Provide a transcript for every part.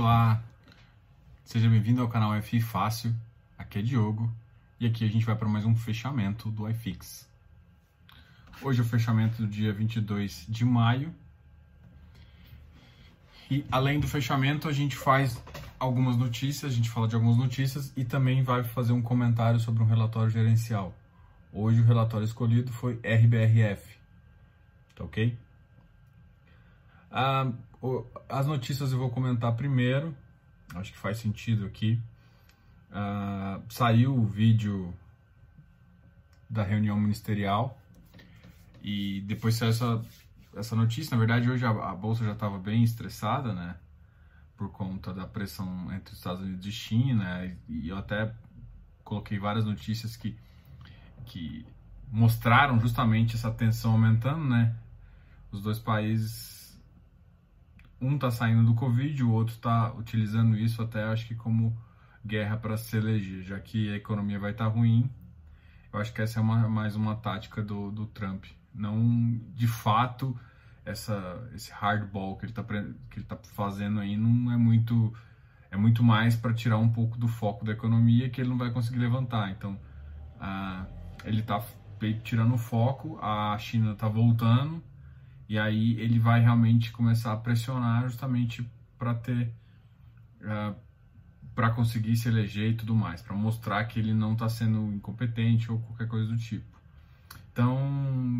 Olá, seja bem-vindo ao canal FI Fácil. Aqui é Diogo e aqui a gente vai para mais um fechamento do iFix. Hoje é o fechamento do dia 22 de maio. E além do fechamento, a gente faz algumas notícias, a gente fala de algumas notícias e também vai fazer um comentário sobre um relatório gerencial. Hoje o relatório escolhido foi RBRF. Tá ok? Ah, as notícias eu vou comentar primeiro, acho que faz sentido aqui. Uh, saiu o vídeo da reunião ministerial e depois saiu essa, essa notícia. Na verdade, hoje a, a bolsa já estava bem estressada, né? Por conta da pressão entre os Estados Unidos e China. E, e eu até coloquei várias notícias que, que mostraram justamente essa tensão aumentando, né? Os dois países um está saindo do Covid, o outro está utilizando isso até acho que como guerra para se eleger, já que a economia vai estar tá ruim. Eu acho que essa é uma, mais uma tática do, do Trump. Não, de fato, essa, esse hardball que ele está que ele tá fazendo aí não é muito é muito mais para tirar um pouco do foco da economia que ele não vai conseguir levantar. Então, ah, ele está tirando o foco, a China está voltando e aí ele vai realmente começar a pressionar justamente para ter uh, é, para conseguir se eleger e tudo mais, para mostrar que ele não está sendo incompetente ou qualquer coisa do tipo. Então,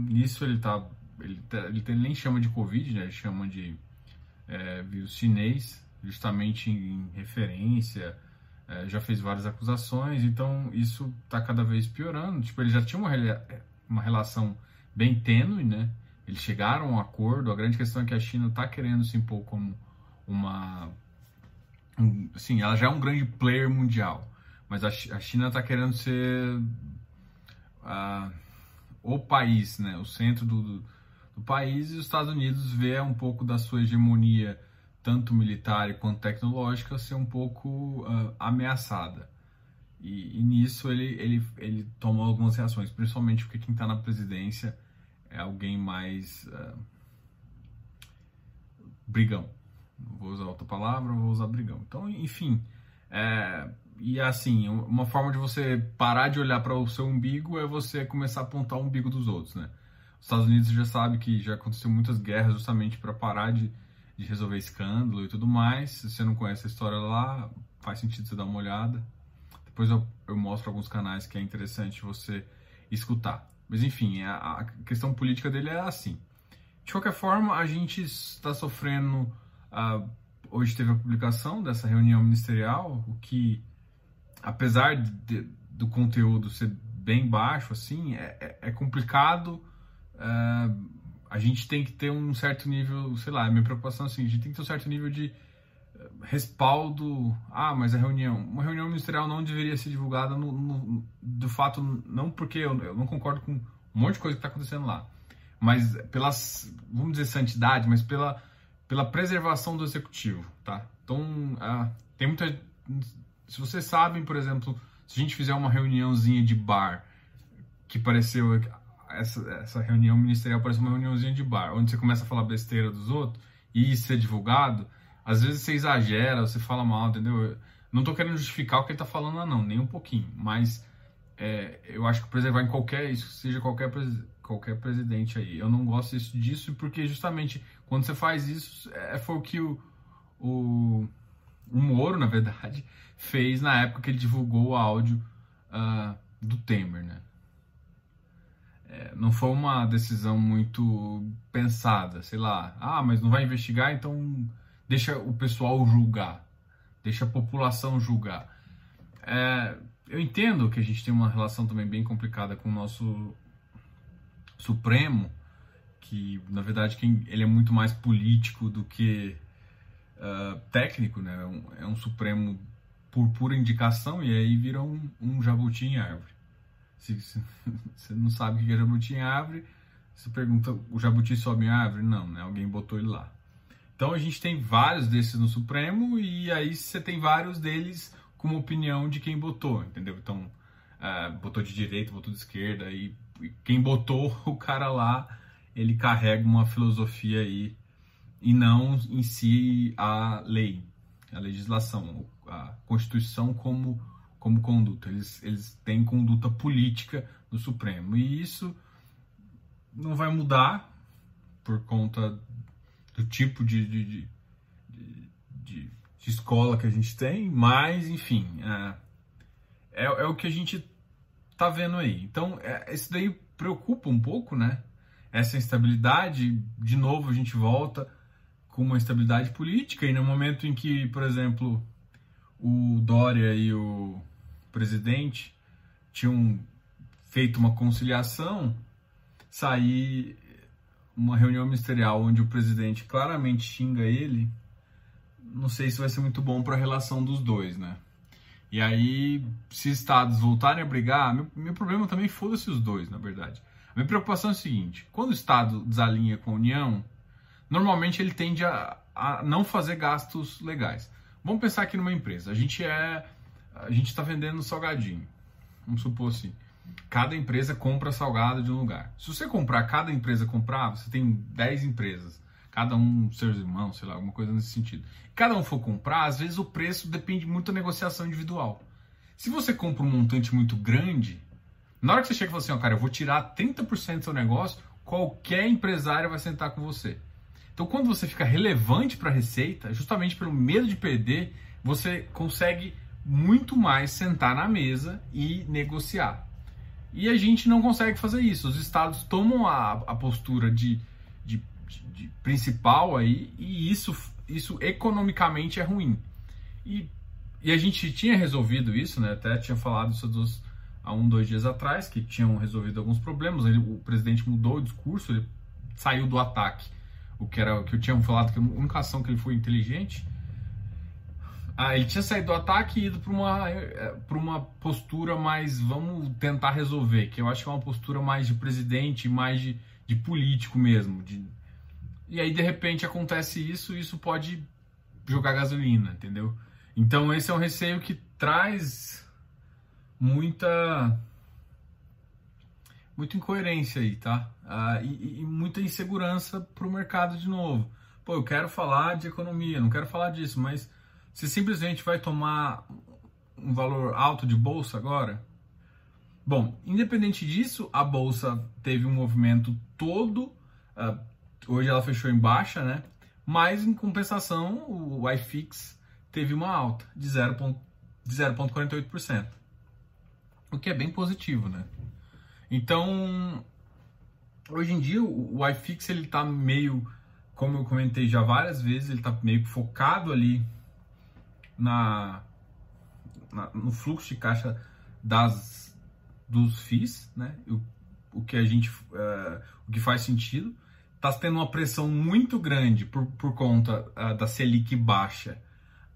nisso ele tá ele, tá, ele, ele nem chama de Covid, né? Ele chama de é, vírus chinês, justamente em referência, é, já fez várias acusações, então isso está cada vez piorando. Tipo, ele já tinha uma, uma relação bem tênue, né? Eles chegaram a um acordo. A grande questão é que a China está querendo se impor como uma. Um, sim, ela já é um grande player mundial, mas a, China está querendo ser uh, o país, né, o centro do, do, do, país, e os Estados Unidos vê um pouco da sua hegemonia, tanto militar quanto tecnológica, ser um pouco uh, ameaçada. E, e, nisso ele, ele, ele toma algumas reações, principalmente porque quem está na presidência é alguém mais uh, brigão. vou usar outra palavra, vou usar brigão. Então, enfim, é, e assim, uma forma de você parar de olhar para o seu umbigo é você começar a apontar o umbigo dos outros, né? Os Estados Unidos já sabe que já aconteceu muitas guerras justamente para parar de, de resolver escândalo e tudo mais. Se você não conhece a história lá, faz sentido você dar uma olhada. Depois eu, eu mostro alguns canais que é interessante você escutar. Mas enfim, a, a questão política dele é assim. De qualquer forma, a gente está sofrendo. Uh, hoje teve a publicação dessa reunião ministerial, o que, apesar de, do conteúdo ser bem baixo, assim, é, é, é complicado. Uh, a gente tem que ter um certo nível, sei lá, minha preocupação é assim, a gente tem que ter um certo nível de respaldo. Ah, mas a reunião. Uma reunião ministerial não deveria ser divulgada no, no, do fato, não porque eu, eu, não concordo com um monte de coisa que está acontecendo lá, mas pelas, vamos dizer, santidade, mas pela, pela preservação do executivo, tá? Então, ah, tem muita. Se vocês sabem, por exemplo, se a gente fizer uma reuniãozinha de bar, que pareceu. Essa, essa reunião ministerial parece uma reuniãozinha de bar, onde você começa a falar besteira dos outros e isso é divulgado às vezes você exagera, você fala mal, entendeu? Não tô querendo justificar o que ele tá falando, não, nem um pouquinho. Mas é, eu acho que preservar em qualquer, isso seja qualquer, qualquer presidente aí. Eu não gosto disso porque justamente quando você faz isso, é, foi o que o, o, o Moro, na verdade, fez na época que ele divulgou o áudio uh, do Temer, né? É, não foi uma decisão muito pensada, sei lá. Ah, mas não vai investigar, então deixa o pessoal julgar, deixa a população julgar. É, eu entendo que a gente tem uma relação também bem complicada com o nosso Supremo, que na verdade quem, ele é muito mais político do que uh, técnico, né? É um, é um, Supremo por pura indicação e aí vira um, um jabuti em árvore. Se, você não sabe o que é jabuti em árvore, você pergunta, o jabuti sobe em árvore? Não, né? Alguém botou ele lá. Então a gente tem vários desses no Supremo e aí você tem vários deles com opinião de quem botou, entendeu? Então, uh, botou de direita, botou de esquerda e, e quem botou o cara lá, ele carrega uma filosofia aí e não em si a lei. a legislação, a Constituição como, como conduta. Eles, eles têm conduta política no Supremo. E isso não vai mudar por conta do tipo de, de, de, de, escola que a gente tem, mas, enfim, é, é, é o que a gente tá vendo aí. Então, é, isso daí preocupa um pouco, né? Essa instabilidade, de novo, a gente volta com uma instabilidade política e no momento em que, por exemplo, o Dória e o presidente tinham feito uma conciliação, sair uma reunião ministerial onde o presidente claramente xinga ele, não sei se vai ser muito bom para a relação dos dois, né? E aí, se estados voltarem a brigar, meu, meu problema também foda-se os dois, na verdade. A minha preocupação é a seguinte: quando o Estado desalinha com a União, normalmente ele tende a, a não fazer gastos legais. Vamos pensar aqui numa empresa. A gente é. A gente está vendendo salgadinho. Vamos supor assim. Cada empresa compra salgado de um lugar. Se você comprar, cada empresa comprar, você tem 10 empresas. Cada um seus irmãos, sei lá, alguma coisa nesse sentido. Cada um for comprar, às vezes o preço depende muito da negociação individual. Se você compra um montante muito grande, na hora que você chega e fala assim, ó, cara, eu vou tirar 30% do seu negócio, qualquer empresário vai sentar com você. Então, quando você fica relevante para a receita, justamente pelo medo de perder, você consegue muito mais sentar na mesa e negociar. E a gente não consegue fazer isso. Os estados tomam a, a postura de, de, de, principal aí e isso, isso economicamente é ruim. E, e a gente tinha resolvido isso, né? Até tinha falado isso dos, há um, dois dias atrás, que tinham resolvido alguns problemas. Ele, o presidente mudou o discurso, ele saiu do ataque. O que era o que eu tinha falado, que a única ação que ele foi inteligente. Ah, ele tinha saído do ataque e ido para uma, eh, uma postura mais vamos tentar resolver, que eu acho que é uma postura mais de presidente, mais de, de político mesmo. De... E aí, de repente, acontece isso e isso pode jogar gasolina, entendeu? Então, esse é um receio que traz muita muita incoerência aí, tá? Ah, e, e, muita insegurança para o mercado de novo. Pô, eu quero falar de economia, não quero falar disso, mas você simplesmente vai tomar um valor alto de bolsa agora? Bom, independente disso, a bolsa teve um movimento todo. Uh, hoje ela fechou em baixa, né? Mas em compensação, o iFix teve uma alta de 0,48% o que é bem positivo, né? Então, hoje em dia o iFix ele tá meio, como eu comentei já várias vezes, ele tá meio focado ali na, na no fluxo de caixa das dos FIIs, né? O, o que a gente, uh, o que faz sentido. Tá tendo uma pressão muito grande por, por conta uh, da Selic baixa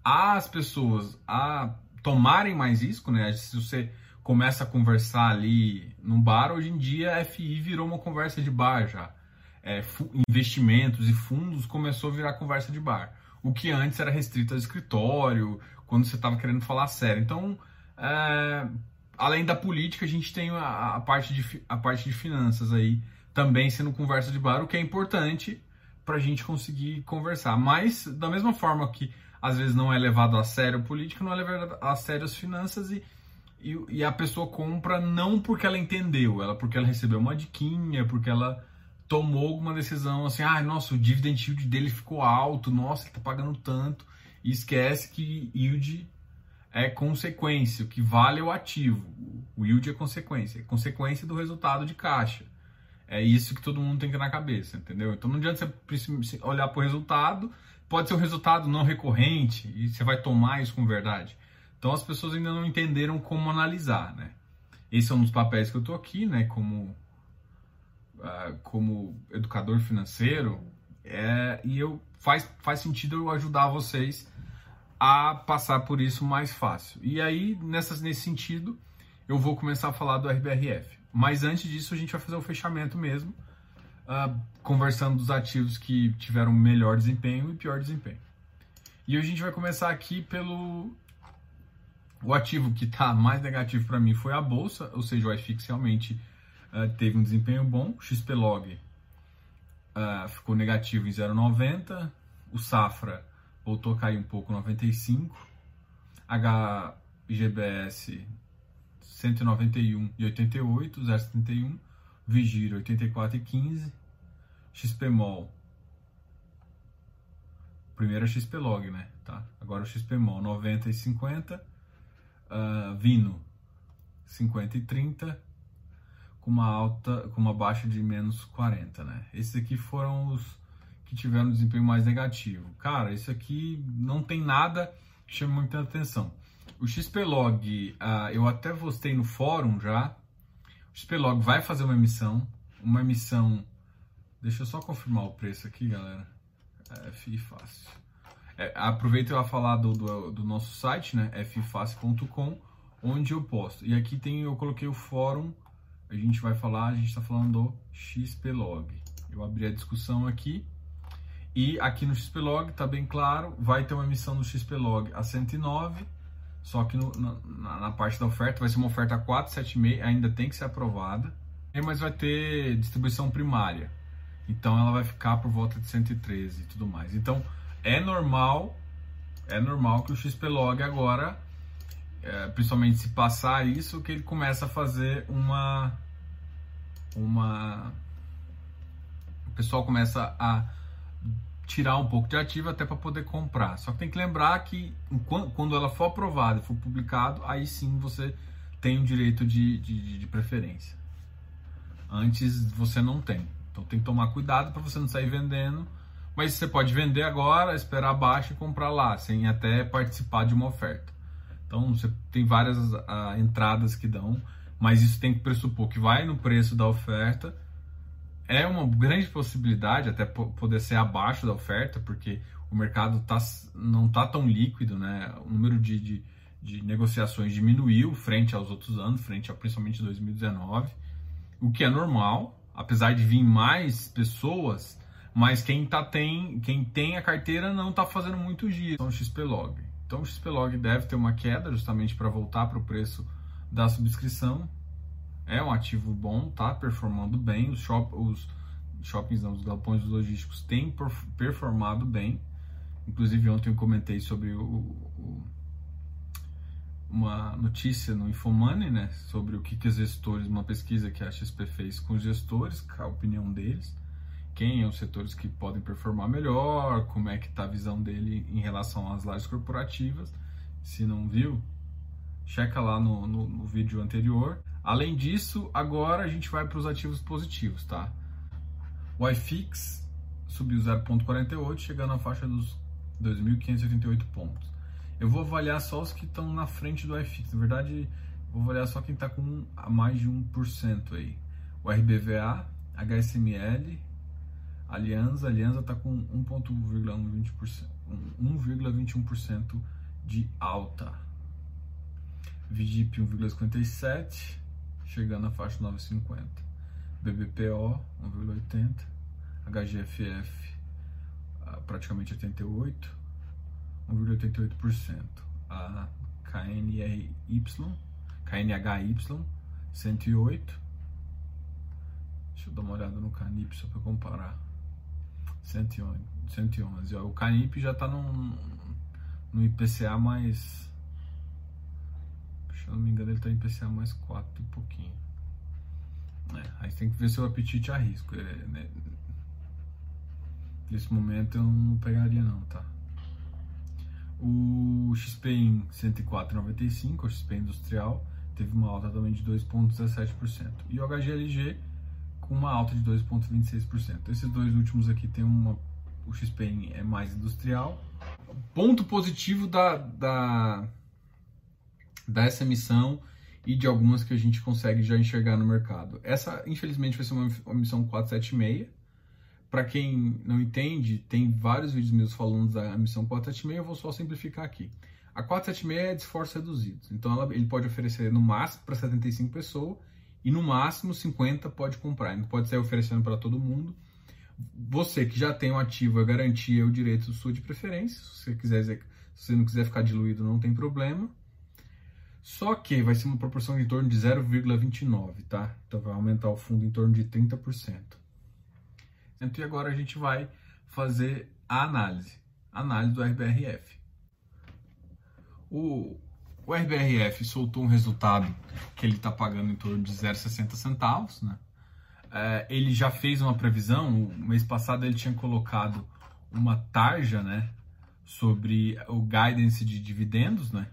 as pessoas a tomarem mais risco, né? Se você começa a conversar ali num bar, hoje em dia a FI virou uma conversa de bar já. É, investimentos e fundos começou a virar conversa de bar. O que antes era restrito ao escritório, quando você estava querendo falar sério. Então, é, além da política, a gente tem a, a, parte de, a parte de finanças aí também sendo conversa de bar, o que é importante para a gente conseguir conversar. Mas, da mesma forma que às vezes não é levado a sério a política, não é levado a sério as finanças e e, e, a pessoa compra não porque ela entendeu, ela porque ela recebeu uma diquinha, porque ela tomou alguma decisão assim, ah, nossa, o dividend yield dele ficou alto, nossa, ele tá pagando tanto, e esquece que yield é consequência, o que vale é o ativo, o yield é consequência, é consequência do resultado de caixa. É isso que todo mundo tem que ter na cabeça, entendeu? Então não adianta você olhar para o resultado, pode ser um resultado não recorrente e você vai tomar isso com verdade. Então as pessoas ainda não entenderam como analisar, né? Esse é um dos papéis que eu estou aqui, né? Como, uh, como educador financeiro, é, e eu faz, faz sentido eu ajudar vocês a passar por isso mais fácil. E aí, nessas, nesse sentido, eu vou começar a falar do RBRF. Mas antes disso, a gente vai fazer o fechamento mesmo, uh, conversando dos ativos que tiveram melhor desempenho e pior desempenho. E a gente vai começar aqui pelo o ativo que está mais negativo para mim foi a bolsa, ou seja, o iFix realmente uh, teve um desempenho bom. O XPlog uh, ficou negativo em 0,90. O Safra voltou a cair um pouco, 95. HGBS 191 e 88, 0,71. Vigir 84 e 15. XPMOL. Primeiro é XPlog, né? Tá? Agora o XPMOL 90 e 50. Uh, Vino 50 e 30 com uma alta, com uma baixa de menos 40, né? Esses aqui foram os que tiveram desempenho mais negativo. Cara, isso aqui não tem nada que chame muita atenção. O XPlog, uh, eu até postei no fórum já. O XPlog vai fazer uma emissão, uma emissão. Deixa eu só confirmar o preço aqui, galera. É FI fácil. É, aproveita eu a falar do, do, do, nosso site, né? ffácil.com, onde eu posto. E aqui tem, eu coloquei o fórum a gente vai falar, a gente está falando do XPlog. Eu abri a discussão aqui e aqui no XPlog está bem claro, vai ter uma emissão no XPlog a 109, só que no, na, na, parte da oferta vai ser uma oferta a 476, ainda tem que ser aprovada, mas vai ter distribuição primária. Então ela vai ficar por volta de 113 e tudo mais. Então é normal, é normal que o XPlog agora é, principalmente se passar isso, que ele começa a fazer uma. Uma o pessoal começa a tirar um pouco de ativo até para poder comprar. Só que tem que lembrar que quando ela for aprovada, for publicado, aí sim você tem o direito de, de, de preferência. Antes você não tem. Então tem que tomar cuidado para você não sair vendendo. Mas você pode vender agora, esperar baixa e comprar lá, sem até participar de uma oferta. Então você tem várias uh, entradas que dão, mas isso tem que pressupor que vai no preço da oferta. É uma grande possibilidade até poder ser abaixo da oferta, porque o mercado tá, não está tão líquido, né? O número de, de, de, negociações diminuiu frente aos outros anos, frente a principalmente 2019, o que é normal, apesar de vir mais pessoas, mas quem, tá, tem, quem tem a carteira não está fazendo muito giro. Então, XPlog. Então o XPlog deve ter uma queda justamente para voltar para o preço da subscrição. É um ativo bom, tá performando bem. Os, shop, os shoppings, não, os galpões logísticos têm performado bem. Inclusive ontem eu comentei sobre o, o, uma notícia no Infomoney, né, sobre o que, que os gestores, uma pesquisa que a XP fez com os gestores, a opinião deles quem é os setores que podem performar melhor, como é que está a visão dele em relação às lajes corporativas. Se não viu, checa lá no, no, no vídeo anterior. Além disso, agora a gente vai para os ativos positivos, tá? O iFix subiu 0,48, chegando à faixa dos 2.588 pontos. Eu vou avaliar só os que estão na frente do iFix. Na verdade, vou avaliar só quem está com mais de 1% aí. O RBVA, HSML, Aliança, Aliança está com 1,21% de alta. VGIP 1,57, chegando à faixa 9,50. BBPO 1,80. HGFF praticamente 88, 1,88%. A KNRY, KNHY 108. Deixa eu dar uma olhada no CANIP só para comparar. 111. 111. Ó, o Canip já está no, no IPCA mais. Se eu não me engano, ele está em IPCA mais 4 e pouquinho. É, aí tem que ver seu apetite a risco. É, né? Nesse momento eu não pegaria não, tá? O XP em 104,95, o XP industrial, teve uma alta também de 2,17%. E o HGLG com uma alta de 2,26%. Esses dois últimos aqui tem uma. O XP é mais industrial. Ponto positivo da, da, dessa emissão e de algumas que a gente consegue já enxergar no mercado. Essa, infelizmente, vai ser uma, uma emissão 476. Para quem não entende, tem vários vídeos meus falando da emissão 476, eu vou só simplificar aqui. A 476 é de esforços reduzidos, então ela, ele pode oferecer no máximo para 75 pessoas e no máximo 50 pode comprar, não pode sair oferecendo para todo mundo. Você que já tem o um ativo, a garantia o direito sua de preferência. Se você, quiser, se você não quiser ficar diluído, não tem problema. Só que vai ser uma proporção em torno de 0,29, tá? Então vai aumentar o fundo em torno de 30%. E agora a gente vai fazer a análise. análise do RBRF. O, o RBRF soltou um resultado que ele está pagando em torno de 0,60 centavos, né? É, ele já fez uma previsão, o mês passado ele tinha colocado uma tarja, né, sobre o guidance de dividendos, né,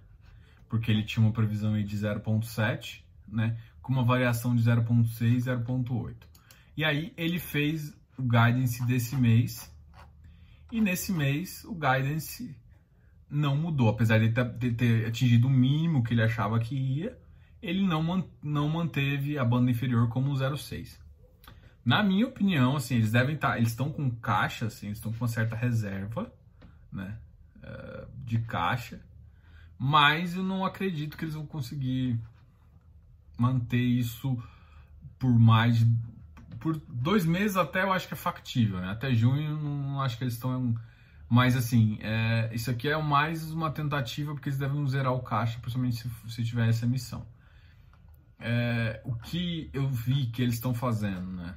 porque ele tinha uma previsão de 0,7, né, com uma variação de 0,6 e 0,8. E aí ele fez o guidance desse mês, e nesse mês o guidance não mudou, apesar de de ter atingido o mínimo que ele achava que ia, ele não, não manteve a banda inferior como 0,6. Na minha opinião, assim, eles devem estar, tá, eles estão com caixa, assim, estão com uma certa reserva, né, uh, de caixa, mas eu não acredito que eles vão conseguir manter isso por mais por dois meses até eu acho que é factível, né? Até junho não acho que eles estão mas assim, é, isso aqui é mais uma tentativa porque eles devem zerar o caixa, principalmente se, se tiver essa emissão. É, o que eu vi que eles estão fazendo, né?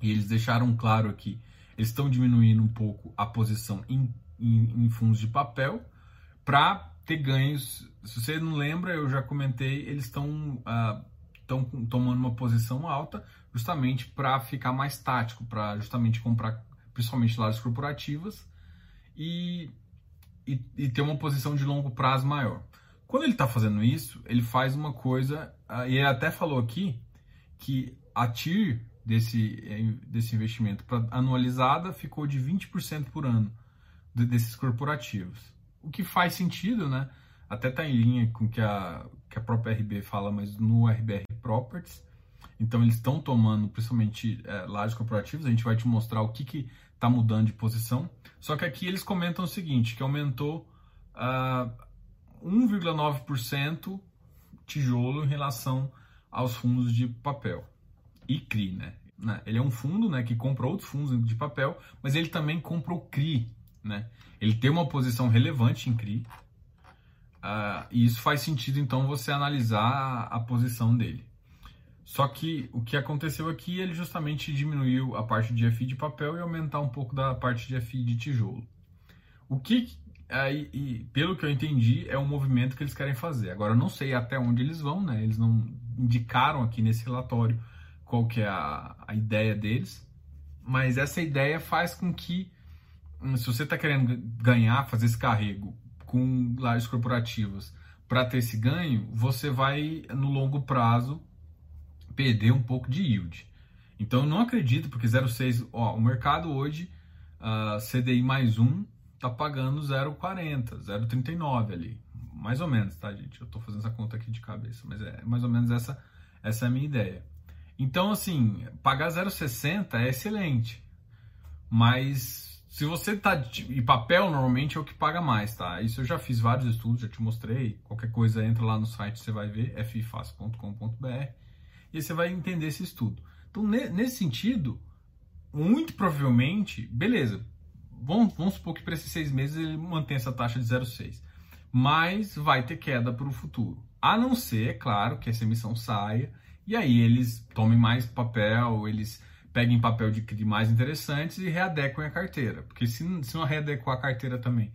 E eles deixaram claro aqui, eles estão diminuindo um pouco a posição em, em, em fundos de papel para ter ganhos. Se você não lembra, eu já comentei, eles estão uh, tomando uma posição alta justamente para ficar mais tático, para justamente comprar principalmente lajes corporativas e, e, e, ter uma posição de longo prazo maior. Quando ele está fazendo isso, ele faz uma coisa, uh, e ele até falou aqui que a TIR desse, eh, desse investimento anualizada ficou de 20% por ano de, desses corporativos. O que faz sentido, né? Até está em linha com que a, que a própria RB fala, mas no RBR Properties. Então eles estão tomando principalmente é, lajes corporativas. A gente vai te mostrar o que está mudando de posição. Só que aqui eles comentam o seguinte, que aumentou uh, 1,9% tijolo em relação aos fundos de papel. E CRI, né? né? Ele é um fundo né, que compra outros fundos de papel, mas ele também compra o CRI. Né? Ele tem uma posição relevante em CRI. Uh, e isso faz sentido, então, você analisar a, posição dele. Só que o que aconteceu aqui, ele justamente diminuiu a parte de FI de papel e aumentar um pouco da parte de FI de tijolo. O que, aí, e, pelo que eu entendi, é um movimento que eles querem fazer. Agora, eu não sei até onde eles vão, né? Eles não indicaram aqui nesse relatório qual que é a, a ideia deles, mas essa ideia faz com que, se você está querendo ganhar, fazer esse carrego com lajes corporativas para ter esse ganho, você vai, no longo prazo, perder um pouco de yield. Então, eu não acredito, porque 0,6, ó, o mercado hoje, uh, CDI mais um, tá pagando 0,40, 0,39 ali. Mais ou menos, tá, gente? Eu estou fazendo essa conta aqui de cabeça, mas é mais ou menos essa, essa é a minha ideia. Então, assim, pagar 0,60 é excelente. Mas se você tá. E papel normalmente é o que paga mais, tá? Isso eu já fiz vários estudos, já te mostrei. Qualquer coisa entra lá no site, você vai ver, ffácil.com.br, e você vai entender esse estudo. Então, nesse sentido, muito provavelmente, beleza, vamos, vamos supor que para esses seis meses ele mantém essa taxa de 0,6. Mas vai ter queda para o futuro. A não ser, é claro, que essa emissão saia e aí eles tomem mais papel, eles peguem papel de CRI mais interessantes e readequem a carteira. Porque se, se não readequar a carteira também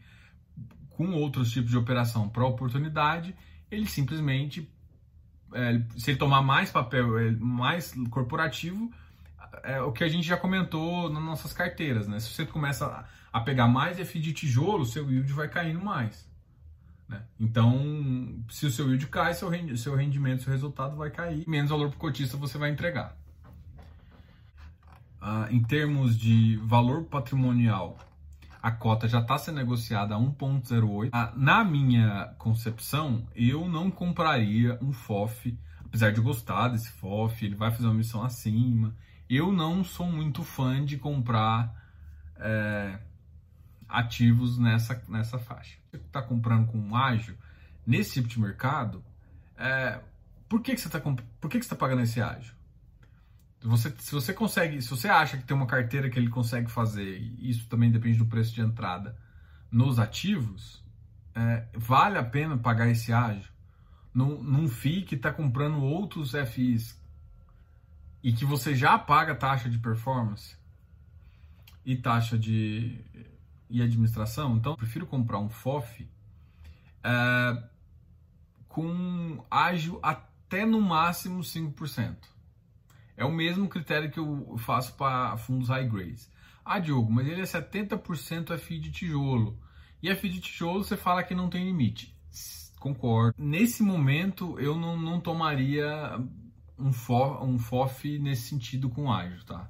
com outros tipos de operação para oportunidade, ele simplesmente, é, se ele tomar mais papel, é, mais corporativo, é o que a gente já comentou nas nossas carteiras, né? Se você começa a pegar mais FI de tijolo, seu yield vai caindo mais. Né? Então, se o seu yield cai, seu, seu rendimento, seu resultado vai cair, menos valor por cotista você vai entregar. Ah, em termos de valor patrimonial, a cota já está sendo negociada a 1,08. Ah, na minha concepção, eu não compraria um FOF, apesar de gostar desse FOF, ele vai fazer uma missão acima. Eu não sou muito fã de comprar. É, ativos nessa, nessa faixa. Você está comprando com um ágio, nesse tipo de mercado, é, por que, que você está que, que tá pagando esse ágio? Você, se você consegue, se você acha que tem uma carteira que ele consegue fazer, isso também depende do preço de entrada, nos ativos, é, vale a pena pagar esse ágio num, num FII que está comprando outros FIs e que você já paga taxa de performance e taxa de e administração, então prefiro comprar um FOF é, com ágil até no máximo 5%. É o mesmo critério que eu faço para fundos high grades. Ah, Diogo, mas ele é 70% FI de tijolo. E FI de tijolo você fala que não tem limite. Concordo. Nesse momento eu não, não tomaria um, FOF, um FOF nesse sentido com ágil, tá?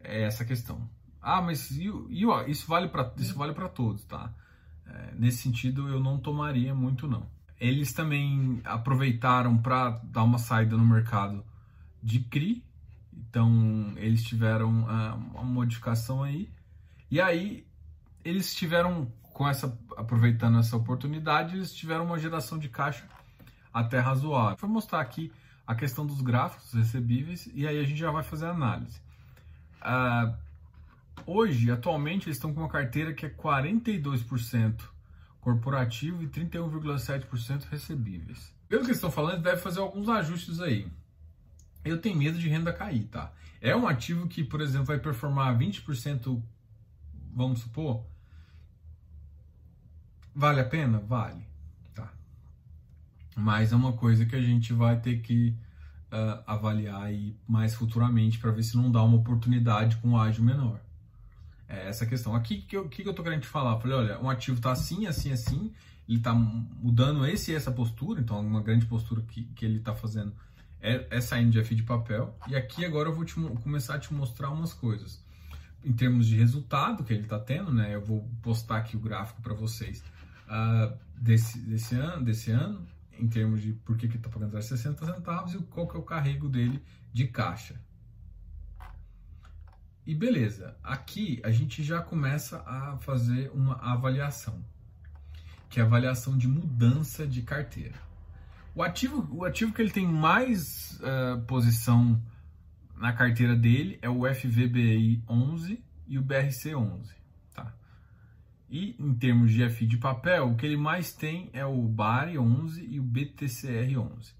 É essa a questão. Ah, mas e, e, ó, isso vale para isso vale para todos, tá? É, nesse sentido eu não tomaria muito não. Eles também aproveitaram para dar uma saída no mercado de CRI, então eles tiveram uh, uma modificação aí. E aí eles tiveram com essa aproveitando essa oportunidade, eles tiveram uma geração de caixa até razoável. Vou mostrar aqui a questão dos gráficos recebíveis e aí a gente já vai fazer a análise. Uh, hoje, atualmente, eles estão com uma carteira que é 42% corporativo e 31,7% recebíveis. Pelo que estão falando, deve fazer alguns ajustes aí. Eu tenho medo de renda cair, tá? É um ativo que, por exemplo, vai performar 20%, vamos supor. Vale a pena? Vale. Tá. Mas é uma coisa que a gente vai ter que uh, avaliar aí mais futuramente para ver se não dá uma oportunidade com ágio menor. É essa questão. Aqui que eu, que eu tô querendo te falar? falei, olha, um ativo tá assim, assim, assim, ele tá mudando esse e essa postura, então uma grande postura que, que ele tá fazendo é, é saindo de papel. E aqui agora eu vou te, começar a te mostrar umas coisas. Em termos de resultado que ele está tendo, né? Eu vou postar aqui o gráfico para vocês uh, desse, desse, ano, desse ano, em termos de por que, que está pagando 60 centavos e qual que é o carrego dele de caixa. E beleza, aqui a gente já começa a fazer uma avaliação, que é a avaliação de mudança de carteira. O ativo, o ativo que ele tem mais uh, posição na carteira dele é o FVBI 11 e o BRC 11, tá? E em termos de FI de papel, o que ele mais tem é o BARI 11 e o BTCR 11.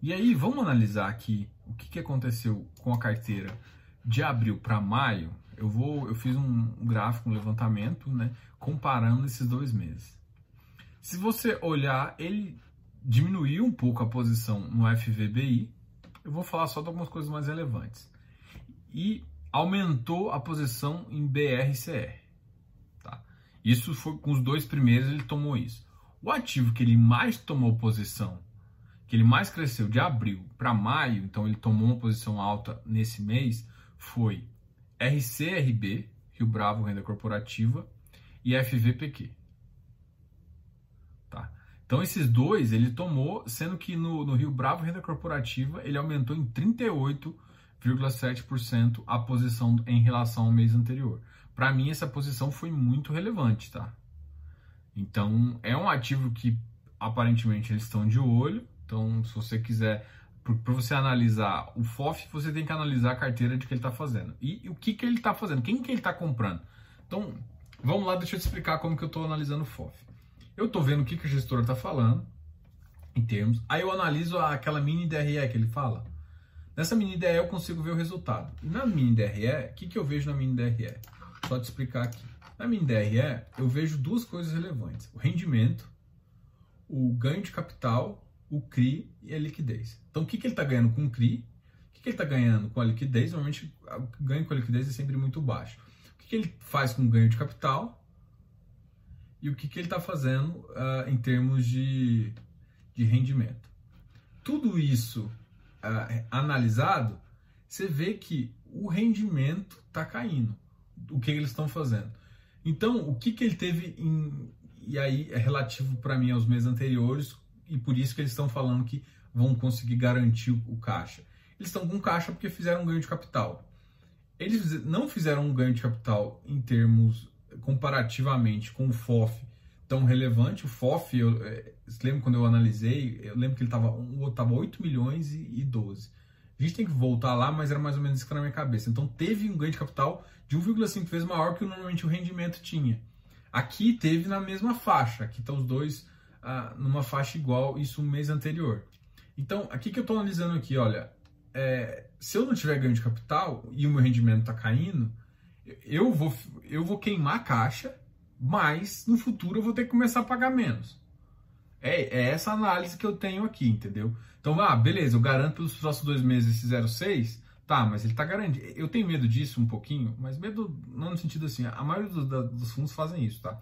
E aí, vamos analisar aqui o que, que aconteceu com a carteira de abril para maio. Eu vou, eu fiz um gráfico, um levantamento, né, comparando esses dois meses. Se você olhar, ele diminuiu um pouco a posição no FVBI. Eu vou falar só de algumas coisas mais relevantes. E aumentou a posição em BRCR. Tá? Isso foi com os dois primeiros, ele tomou isso. O ativo que ele mais tomou posição, que ele mais cresceu de abril para maio, então ele tomou uma posição alta nesse mês, foi RCRB, Rio Bravo Renda Corporativa, e FVPQ. Então esses dois ele tomou, sendo que no, no Rio Bravo Renda Corporativa ele aumentou em 38,7% a posição em relação ao mês anterior. Para mim essa posição foi muito relevante, tá? Então é um ativo que aparentemente eles estão de olho. Então se você quiser para você analisar o FOF, você tem que analisar a carteira de que ele está fazendo. E, e, o que, que ele está fazendo, quem que ele está comprando. Então, vamos lá, deixa eu te explicar como que eu estou analisando o FOF. Eu estou vendo o que, que o gestor está falando em termos. Aí eu analiso aquela mini DRE que ele fala. Nessa mini DRE eu consigo ver o resultado. Na mini DRE, o que, que eu vejo na mini DRE? Só te explicar aqui. Na mini DRE, eu vejo duas coisas relevantes: o rendimento, o ganho de capital, o CRI e a liquidez. Então, o que, que ele está ganhando com o CRI? O que, que ele está ganhando com a liquidez? Normalmente, o ganho com a liquidez é sempre muito baixo. O que, que ele faz com o ganho de capital? E o que, que ele está fazendo uh, em termos de, de rendimento. Tudo isso uh, analisado, você vê que o rendimento está caindo. O que, que eles estão fazendo? Então, o que, que ele teve em, e aí é relativo para mim aos meses anteriores e por isso que eles estão falando que vão conseguir garantir o, caixa. Eles estão com caixa porque fizeram um ganho de capital. Eles não fizeram um ganho de capital em termos comparativamente com o FOF tão relevante. O FOF, eu, é, lembro quando eu analisei, eu lembro que ele estava estava 8 milhões e, e 12. A gente tem que voltar lá, mas era mais ou menos isso que na minha cabeça. Então teve um ganho de capital de 1,5 vezes maior que normalmente o rendimento tinha. Aqui teve na mesma faixa, aqui estão os dois ah, numa faixa igual, isso no mês anterior. Então, aqui que eu estou analisando aqui, olha, é, se eu não tiver ganho de capital e o meu rendimento está caindo, eu vou, eu vou queimar a caixa mas no futuro eu vou ter que começar a pagar menos. É, é essa análise que eu tenho aqui, entendeu? Então, ah, beleza, eu garanto pelos próximos dois meses esse 0,6, tá, mas ele tá garantido. Eu tenho medo disso um pouquinho, mas medo não no sentido assim, a maioria da, dos fundos fazem isso, tá?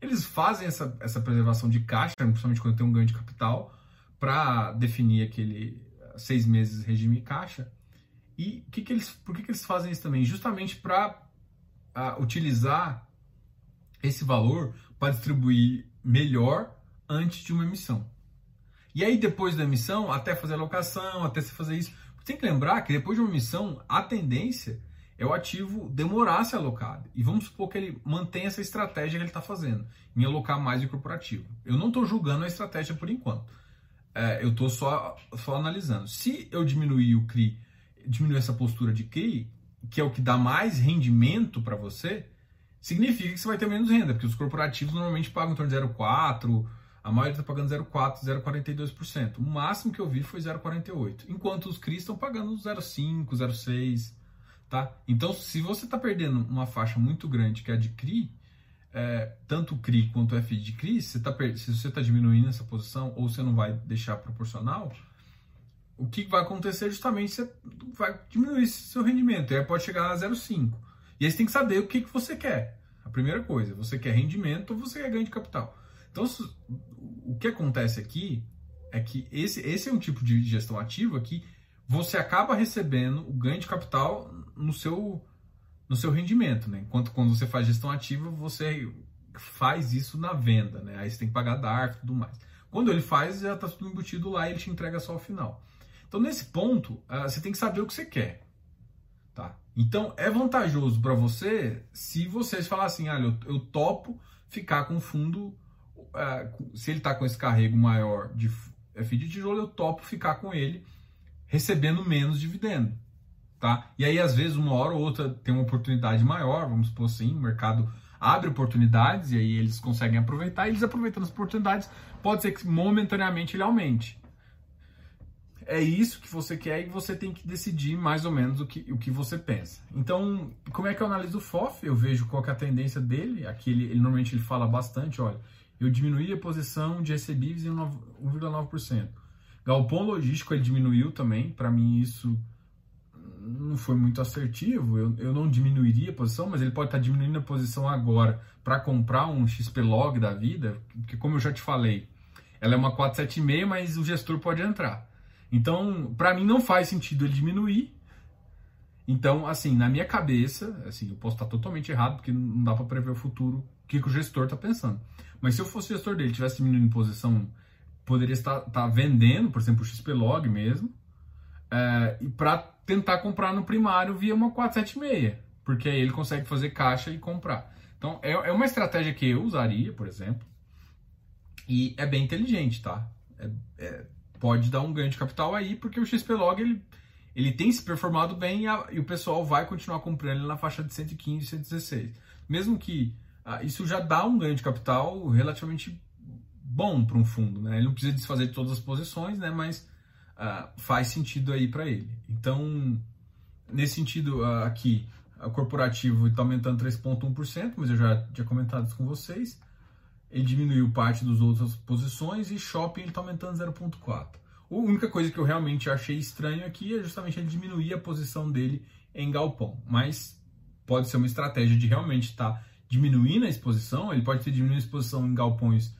Eles fazem essa, essa preservação de caixa, principalmente quando tem um ganho de capital, para definir aquele seis meses regime caixa. E que que eles, por que, que eles fazem isso também? Justamente para ah, utilizar esse valor para distribuir melhor antes de uma emissão. E aí, depois da emissão, até fazer alocação, até se fazer isso. Tem que lembrar que depois de uma emissão, a tendência é o ativo demorar a ser alocado. E vamos supor que ele mantém essa estratégia que ele está fazendo, em alocar mais de corporativo. Eu não estou julgando a estratégia por enquanto. É, eu estou só, só analisando. Se eu diminuir o CRI, diminuir essa postura de CRI, que é o que dá mais rendimento para você, significa que você vai ter menos renda, porque os corporativos normalmente pagam em torno de 0,4%, a maioria está pagando 0,4%, 0,42%. O máximo que eu vi foi 0,48%, enquanto os CRIs estão pagando 0,5%, 0,6%. Tá? Então, se você está perdendo uma faixa muito grande que é a de CRI, é, tanto o CRI quanto o FI de CRI, se, tá, se você está diminuindo essa posição ou você não vai deixar proporcional, o que vai acontecer justamente você vai diminuir seu rendimento. E aí pode chegar a 0,5. E aí você tem que saber o que, que você quer. A primeira coisa, você quer rendimento ou você quer ganho de capital. Então, o que acontece aqui é que esse, esse é um tipo de gestão ativa que você acaba recebendo o ganho de capital no seu, no seu rendimento, né? Enquanto quando você faz gestão ativa, você faz isso na venda, né? Aí você tem que pagar DARF e tudo mais. Quando ele faz, já está tudo embutido lá e ele te entrega só ao final. Então, nesse ponto, uh, você tem que saber o que você quer. Tá? Então, é vantajoso para você se você falar assim, olha, eu, eu topo ficar com o fundo, uh, se ele está com esse carrego maior de FI de tijolo, eu topo ficar com ele recebendo menos dividendo. Tá? E aí, às vezes, uma hora ou outra tem uma oportunidade maior, vamos supor assim, o mercado abre oportunidades e aí eles conseguem aproveitar, e eles aproveitando as oportunidades, pode ser que momentaneamente ele aumente. É isso que você quer e você tem que decidir mais ou menos o que, o que você pensa. Então, como é que eu analiso o FOF? Eu vejo qual é a tendência dele. Aqui ele, ele normalmente ele fala bastante, olha, eu diminuí a posição de recebíveis em 1,9%. Galpão logístico ele diminuiu também, para mim isso não foi muito assertivo. Eu, eu não diminuiria a posição, mas ele pode estar tá diminuindo a posição agora para comprar um XP Log da vida, porque como eu já te falei, ela é uma 476, mas o gestor pode entrar. Então, para mim não faz sentido ele diminuir. Então, assim, na minha cabeça, assim, eu posso estar totalmente errado, porque não dá para prever o futuro, o que, que o gestor está pensando. Mas se eu fosse gestor dele, tivesse diminuindo posição, poderia estar, estar tá vendendo, por exemplo, o XP Log mesmo, é, e para tentar comprar no primário via uma 476, porque aí ele consegue fazer caixa e comprar. Então é, é uma estratégia que eu usaria, por exemplo, e é bem inteligente, tá? É, é, pode dar um ganho de capital aí, porque o XP Log ele, ele tem se performado bem e, a, e o pessoal vai continuar comprando ele na faixa de 115, 116. Mesmo que ah, isso já dá um ganho de capital relativamente bom para um fundo, né? Ele não precisa desfazer de todas as posições, né? Mas uh, faz sentido aí para ele. Então, nesse sentido uh, aqui, o corporativo está aumentando 3,1%, mas eu já tinha comentado isso com vocês. Ele diminuiu parte das outras posições e shopping ele está aumentando 0,4%. A única coisa que eu realmente achei estranho aqui é justamente ele diminuir a posição dele em galpão. Mas pode ser uma estratégia de realmente estar tá diminuindo a exposição. Ele pode ter diminuído a exposição em galpões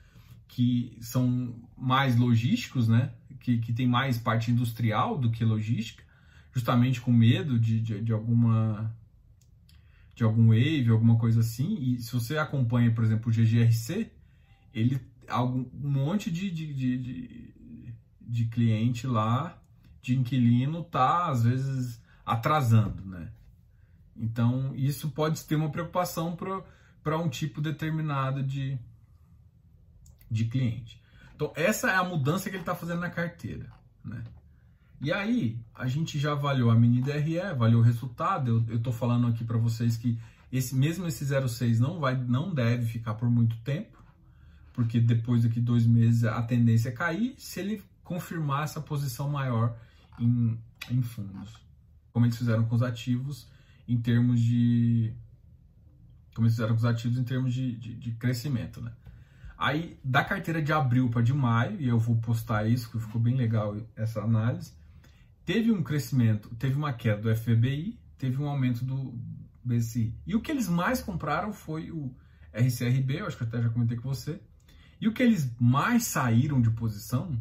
que são mais logísticos, né? que, que tem mais parte industrial do que logística, justamente com medo de, de, de alguma de algum wave, alguma coisa assim. E se você acompanha, por exemplo, o GGRC, ele algum um monte de, de, de, de, cliente lá, de inquilino, tá às vezes atrasando, né? Então isso pode ter uma preocupação para um tipo determinado de, de cliente. Então, essa é a mudança que ele está fazendo na carteira. Né? E aí, a gente já avaliou a mini DRE, avaliou o resultado. Eu estou falando aqui para vocês que esse, mesmo esse 06 não, vai, não deve ficar por muito tempo, porque depois daqui dois meses a tendência é cair se ele confirmar essa posição maior em, em fundos, como eles fizeram com os ativos em termos de, como eles fizeram com os ativos em termos de, de, de crescimento, né? Aí, da carteira de abril para de maio, e eu vou postar isso, que ficou bem legal essa análise, teve um crescimento, teve uma queda do FBI, teve um aumento do BCI. E o que eles mais compraram foi o RCRB, eu acho que até já comentei com você. E o que eles mais saíram de posição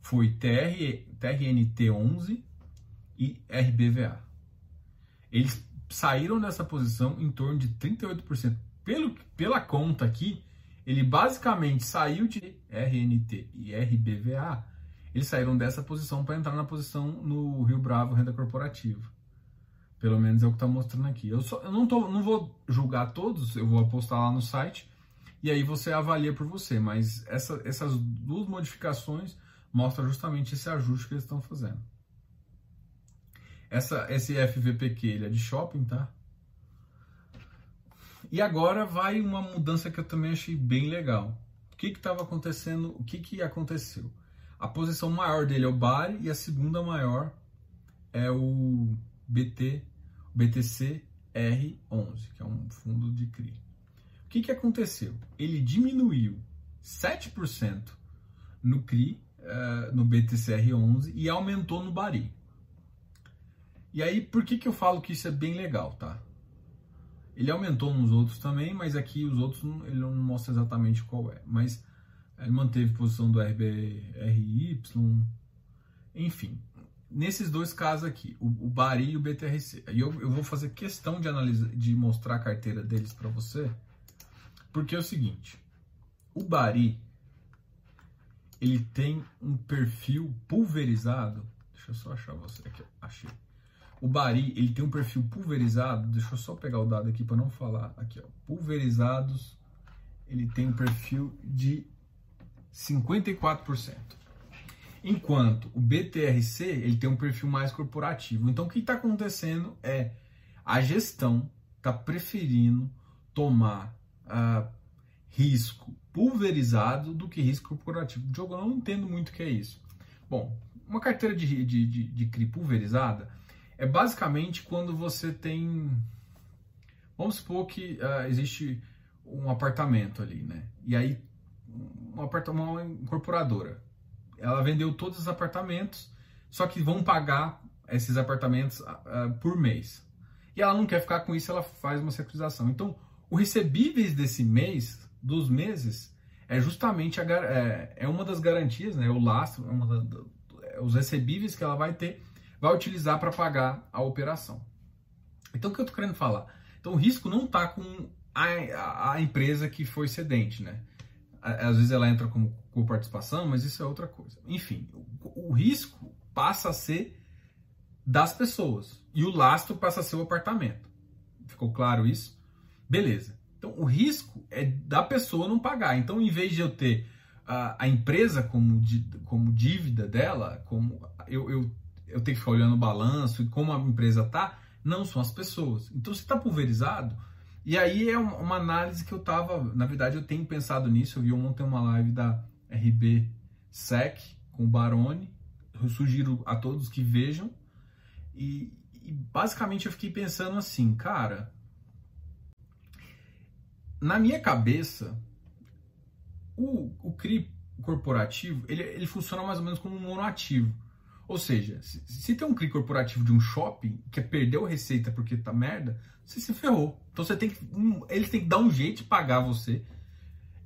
foi TR, TRNT11 e RBVA. Eles saíram dessa posição em torno de 38%. Pelo, pela conta aqui, ele basicamente saiu de RNT e RBVA, eles saíram dessa posição para entrar na posição no Rio Bravo Renda Corporativa. Pelo menos é o que está mostrando aqui. Eu, só, eu não, tô, não vou julgar todos, eu vou apostar lá no site e aí você avalia por você. Mas essa, essas duas modificações mostram justamente esse ajuste que eles estão fazendo. Essa, esse FVPQ ele é de shopping, tá? E agora vai uma mudança que eu também achei bem legal. O que estava acontecendo? O que, que aconteceu? A posição maior dele é o BARI e a segunda maior é o BT, BTC R11, que é um fundo de CRI. Que, que aconteceu? Ele diminuiu 7% no CRI, uh, no BTC R11 e aumentou no BARI. E aí, por que, que eu falo que isso é bem legal, tá? Ele aumentou nos outros também, mas aqui os outros ele não mostra exatamente qual é. Mas ele manteve posição do RBRY, enfim. Nesses dois casos aqui, o, o Bari e o BTRC. E eu, eu vou fazer questão de analisar, de mostrar a carteira deles para você, porque é o seguinte: o Bari ele tem um perfil pulverizado. Deixa eu só achar você aqui, achei o Bari, ele tem um perfil pulverizado. Deixa eu só pegar o dado aqui para não falar. Aqui, ó. Pulverizados, ele tem um perfil de 54%. Enquanto o BTRC, ele tem um perfil mais corporativo. Então, o que está acontecendo é a gestão está preferindo tomar risco pulverizado do que risco corporativo. Diogo, eu não entendo muito o que é isso. Bom, uma carteira de, de, de, de CRI pulverizada é basicamente quando você tem. Vamos supor que uh, existe um apartamento ali, né? E aí, um apartamento, uma incorporadora. Ela vendeu todos os apartamentos, só que vão pagar esses apartamentos uh, por mês. E ela não quer ficar com isso, ela faz uma securitização. Então, o recebíveis desse mês, dos meses, é justamente a, é, é uma das garantias, né? O lastro, é da, é os recebíveis que ela vai ter vai utilizar para pagar a operação. Então, o que eu estou querendo falar? Então, o risco não está com a, a, empresa que foi cedente, né? Às vezes ela entra com, com participação, mas isso é outra coisa. Enfim, o, o risco passa a ser das pessoas e o lastro passa a ser o apartamento. Ficou claro isso? Beleza. Então, o risco é da pessoa não pagar. Então, em vez de eu ter a, a empresa como, como dívida dela, como eu, eu eu tenho que ficar olhando o balanço e como a empresa tá, não são as pessoas. Então se está pulverizado, e aí é uma análise que eu tava, na verdade eu tenho pensado nisso, eu vi ontem uma live da RB Sec com o Baroni, eu sugiro a todos que vejam, e, e basicamente eu fiquei pensando assim, cara, na minha cabeça, o, o CRI corporativo, ele, ele funciona mais ou menos como um monoativo. Ou seja, se, se tem um CRI corporativo de um shopping que perdeu receita porque tá merda, você se ferrou. Então você tem que. Um, eles têm que dar um jeito de pagar você.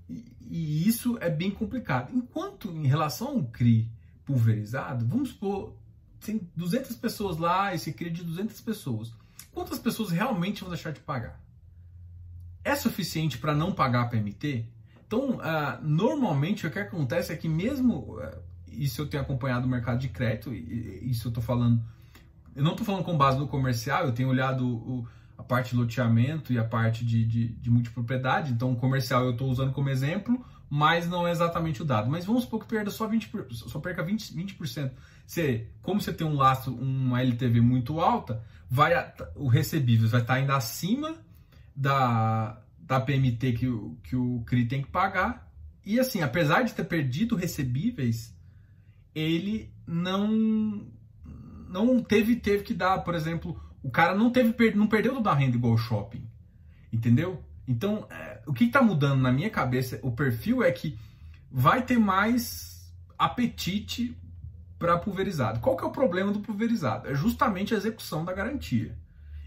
E, e isso é bem complicado. Enquanto em relação a um CRI pulverizado, vamos supor, tem 200 pessoas lá, esse CRI é de 200 pessoas. Quantas pessoas realmente vão deixar de pagar? É suficiente para não pagar a PMT? Então, uh, normalmente o que acontece é que mesmo uh, isso eu tenho acompanhado o mercado de crédito, e isso eu estou falando. Eu não estou falando com base no comercial, eu tenho olhado o, a parte de loteamento e a parte de, de, de multipropriedade. Então, o comercial eu estou usando como exemplo, mas não é exatamente o dado. Mas vamos supor que perda só 20%, só perca 20%. 20%. Você, como você tem um laço, uma LTV muito alta, vai o recebível vai estar ainda acima da, da PMT que, o, que o CRI tem que pagar. E assim, apesar de ter perdido recebíveis, ele não não teve teve que dar, por exemplo, o cara não teve não perdeu toda a renda igual shopping. Entendeu? Então, é, o que está mudando na minha cabeça, o perfil é que vai ter mais apetite para pulverizado. Qual que é o problema do pulverizado? É justamente a execução da garantia.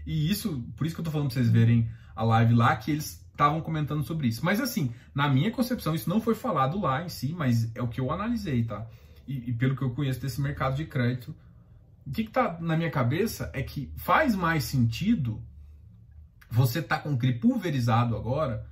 E isso, por isso que eu estou falando para vocês verem a live lá, que eles estavam comentando sobre isso. Mas assim, na minha concepção, isso não foi falado lá em si, mas é o que eu analisei, tá? E, e pelo que eu conheço desse mercado de crédito, o que está na minha cabeça é que faz mais sentido você tá com CRI pulverizado agora,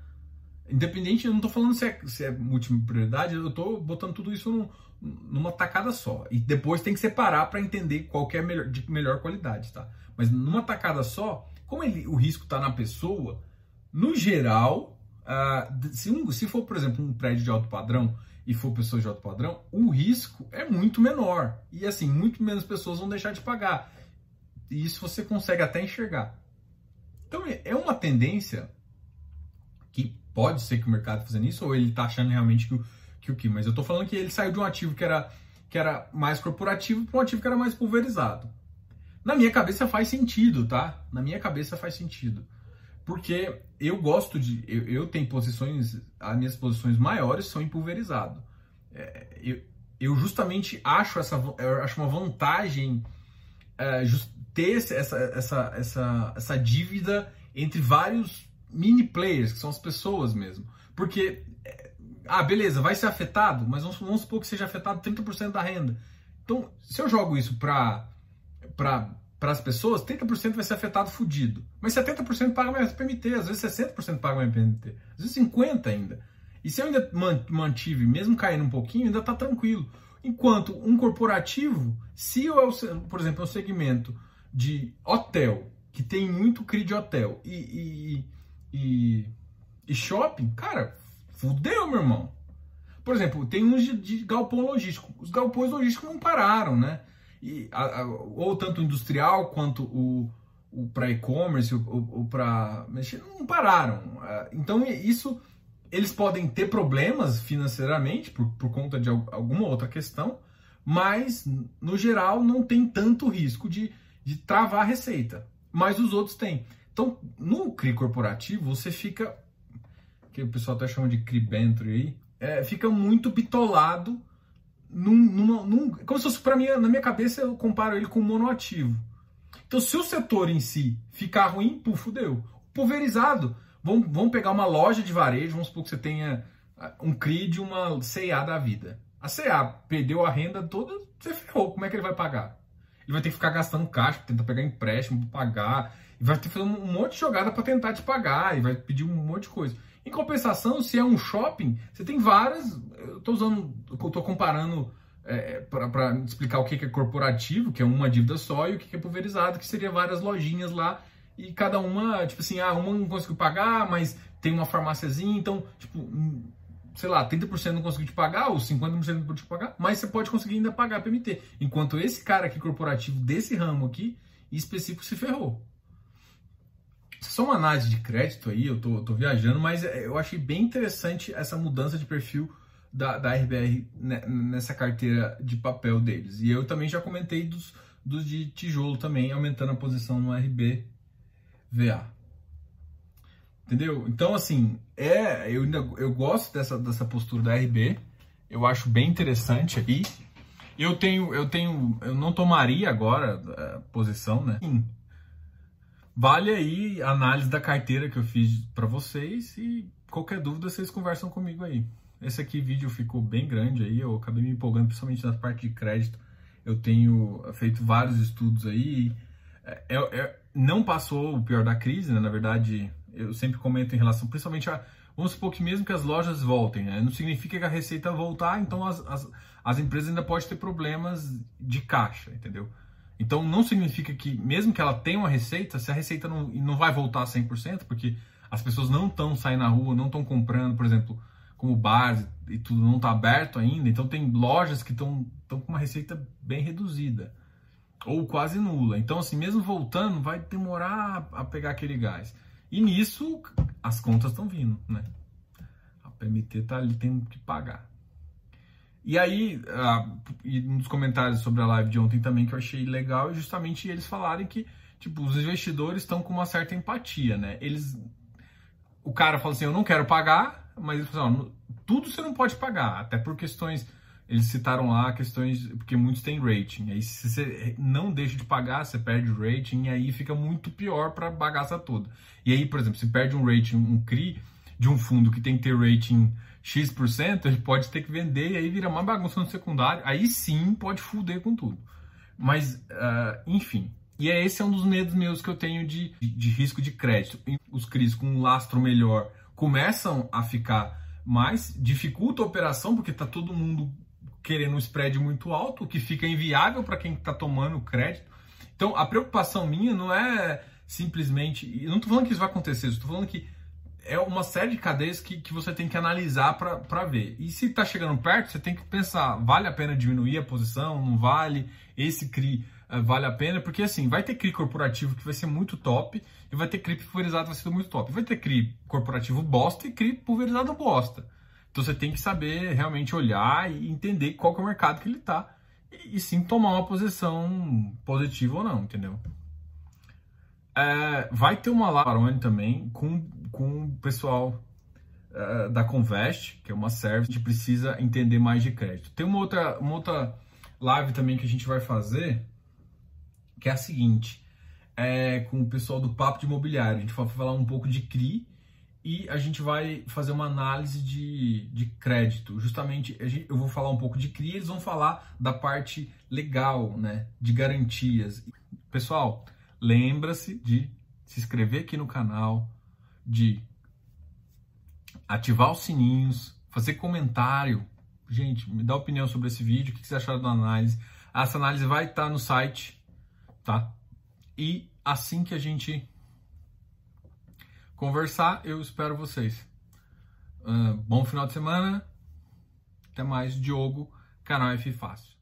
independente, eu não estou falando se é, se é múltipla prioridade, eu estou botando tudo isso num, numa tacada só. E depois tem que separar para entender qual é melhor, de melhor qualidade, tá? Mas numa tacada só, como ele, o risco está na pessoa, no geral, uh, se, um, se for, por exemplo, um prédio de alto padrão e for pessoa de alto padrão, o risco é muito menor. E assim, muito menos pessoas vão deixar de pagar. E isso você consegue até enxergar. Então é, é uma tendência que pode ser que o mercado tá fazendo isso, ou ele está achando realmente que o que o que, mas eu estou falando que ele saiu de um ativo que era, que era mais corporativo para um ativo que era mais pulverizado. Na minha cabeça faz sentido, tá? Na minha cabeça faz sentido. Porque eu gosto de. Eu, eu tenho posições. As minhas posições maiores são em pulverizado. É, eu, eu justamente acho, essa, acho uma vantagem é, just, ter essa, essa, essa, essa dívida entre vários mini players, que são as pessoas mesmo. Porque, é, ah, beleza, vai ser afetado, mas vamos, vamos supor que seja afetado 30% da renda. Então, se eu jogo isso para as pessoas, 30% vai ser afetado fudido. Mas 70% paga mais PMT, às vezes 60% paga mais PMT, às vezes 50% ainda. E se eu ainda mantive, mesmo caindo um pouquinho, ainda está tranquilo. Enquanto um corporativo, se eu, por exemplo, um segmento de hotel, que tem muito CRI de hotel, e, e, e, e shopping, cara, fudeu, meu irmão. Por exemplo, tem uns de, de galpão logístico. Os galpões logísticos não pararam, né? E, a, a, ou tanto industrial quanto o, o para e-commerce, o, o, o para mexer, não pararam. É, então, isso eles podem ter problemas financeiramente por, por conta de alguma outra questão, mas no geral não tem tanto risco de, de travar a receita. Mas os outros têm. Então, no CRI corporativo, você fica, que o pessoal até chama de CRI Bentre aí, é, fica muito bitolado num, numa, num, como se fosse para mim, na minha cabeça eu comparo ele com monoativo. Então, se o setor em si ficar ruim, puf, fudeu. Pulverizado, Vamos, vamos pegar uma loja de varejo, vamos supor que você tenha ah, um CRI de uma CA da vida. A CA perdeu a renda toda, você ferrou. Como é que ele vai pagar? Ele vai ter que ficar gastando caixa, tentar pegar empréstimo pagar, e vai ter que fazer um monte de jogada para tentar te pagar, e vai pedir um monte de coisa. Em compensação, se é um shopping, você tem várias. Eu estou usando, eu estou comparando é, para explicar o que é corporativo, que é uma dívida só, e o que é pulverizado, que seria várias lojinhas lá e cada uma, tipo assim, ah, uma não conseguiu pagar, mas tem uma farmáciazinha, então, tipo, hum, sei lá, 30% não conseguiu te pagar, ou 50% não conseguiu te pagar, mas você pode conseguir ainda pagar PMT. Enquanto esse cara aqui corporativo desse ramo aqui, específico, se ferrou. Só uma análise de crédito aí, eu tô, tô viajando, mas é, eu achei bem interessante essa mudança de perfil da, da RBR nessa carteira de papel deles. E eu também já comentei dos, dos de tijolo também, aumentando a posição no RB VA. Entendeu? Então, assim, é, eu, ainda, eu gosto dessa, dessa postura da RB. Eu acho bem interessante aí. Eu tenho, eu tenho, eu não tomaria agora a é, posição, né? Sim. Vale aí a análise da carteira que eu fiz para vocês e qualquer dúvida vocês conversam comigo aí. Esse aqui vídeo ficou bem grande aí, eu acabei me empolgando principalmente na parte de crédito. Eu tenho feito vários estudos aí. É, é, é não passou o pior da crise, né? na verdade, eu sempre comento em relação, principalmente a. Vamos supor que mesmo que as lojas voltem, né? não significa que a receita voltar, então as, as, as empresas ainda podem ter problemas de caixa, entendeu? Então não significa que, mesmo que ela tenha uma receita, se a receita não, não vai voltar 100%, porque as pessoas não estão saindo na rua, não estão comprando, por exemplo, como bares e tudo não está aberto ainda, então tem lojas que estão com uma receita bem reduzida ou quase nula. Então, assim, mesmo voltando, vai demorar a pegar aquele gás. E nisso, as contas estão vindo, né? A PMT tá ali tendo que pagar. E aí, uh, e dos comentários sobre a live de ontem também que eu achei legal é justamente eles falarem que, tipo, os investidores estão com uma certa empatia, né? Eles o cara fala assim, eu não quero pagar, mas ele fala assim, ó, tudo você não pode pagar, até por questões, eles citaram lá questões, porque muitos têm rating, aí se você não deixa de pagar, você perde o rating, e aí fica muito pior para bagaça toda. E aí, por exemplo, se perde um rating, um CRI de um fundo que tem que ter rating X%, ele pode ter que vender e aí vira uma bagunça no secundário, aí sim pode fuder com tudo. Mas, uh, enfim, e é esse é um dos medos meus que eu tenho de, de, de risco de crédito. Os CRIs com um lastro melhor começam a ficar mais, dificulta a operação, porque está todo mundo querendo um spread muito alto, o que fica inviável para quem está tomando crédito. Então, a preocupação minha não é simplesmente. Eu não estou falando que isso vai acontecer, estou falando que é uma série de cadeias que, que você tem que analisar para ver. E se está chegando perto, você tem que pensar: vale a pena diminuir a posição? Não vale? Esse CRI uh, vale a pena? Porque assim, vai ter CRI corporativo que vai ser muito top, e vai ter CRI pulverizado que vai ser muito top. Vai ter CRI corporativo bosta e CRI pulverizado bosta. Então você tem que saber realmente olhar e entender qual que é o mercado que ele está. E, sim tomar uma posição positiva ou não, entendeu? É, vai ter uma live também com, com o pessoal é, da Convest, que é uma service, a gente precisa entender mais de crédito. Tem uma outra, uma outra live também que a gente vai fazer, que é a seguinte, é com o pessoal do Papo de Imobiliário. A gente vai falar um pouco de CRI e a gente vai fazer uma análise de, de crédito. Justamente, gente, eu vou falar um pouco de CRI, eles vão falar da parte legal, né, de garantias. Pessoal, lembra-se de se inscrever aqui no canal, de ativar os sininhos, fazer comentário. Gente, me dá opinião sobre esse vídeo, o que vocês acharam da análise. Essa análise vai estar no site, tá? E assim que a gente conversar, eu espero vocês. Uh, bom final de semana. Até mais, Diogo, canal F Fácil.